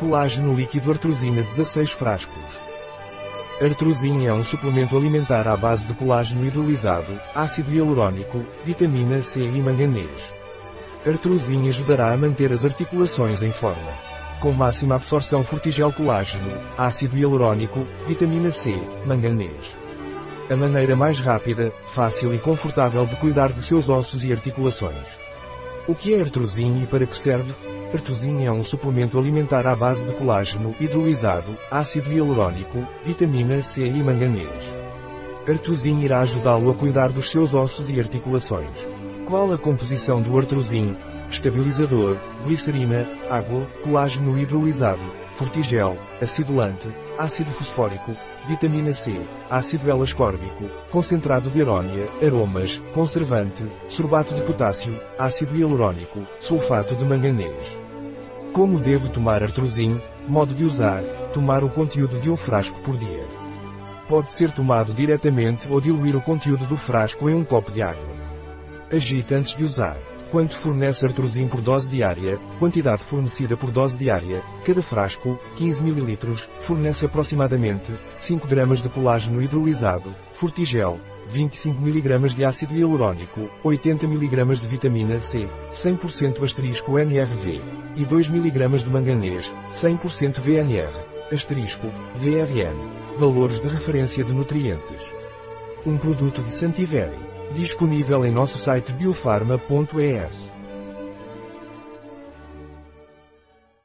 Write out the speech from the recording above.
Colágeno líquido artrosina 16 frascos. Artrosin é um suplemento alimentar à base de colágeno hidrolisado, ácido hialurônico, vitamina C e manganês. Artrosin ajudará a manter as articulações em forma. Com máxima absorção fortigel colágeno, ácido hialurônico, vitamina C, manganês. A maneira mais rápida, fácil e confortável de cuidar de seus ossos e articulações. O que é artrosin e para que serve? Artrosin é um suplemento alimentar à base de colágeno hidrolisado, ácido hialurônico, vitamina C e manganês. Artrosin irá ajudá-lo a cuidar dos seus ossos e articulações. Qual a composição do artrosin? Estabilizador, glicerina, água, colágeno hidrolisado, fortigel, acidulante, ácido fosfórico, vitamina C, ácido L-ascórbico, concentrado de arónia, aromas, conservante, sorbato de potássio, ácido hialurônico, sulfato de manganês. Como devo tomar artrosin? Modo de usar, tomar o conteúdo de um frasco por dia. Pode ser tomado diretamente ou diluir o conteúdo do frasco em um copo de água. Agite antes de usar. Quanto fornece artrosin por dose diária, quantidade fornecida por dose diária, cada frasco, 15 ml, fornece aproximadamente 5 gramas de colágeno hidrolisado, Fortigel, 25 mg de ácido hialurônico, 80 mg de vitamina C, 100% asterisco NRV, e 2 mg de manganês, 100% VNR, asterisco, VRN. Valores de referência de nutrientes. Um produto de Santiveri. Disponível em nosso site biofarma.es.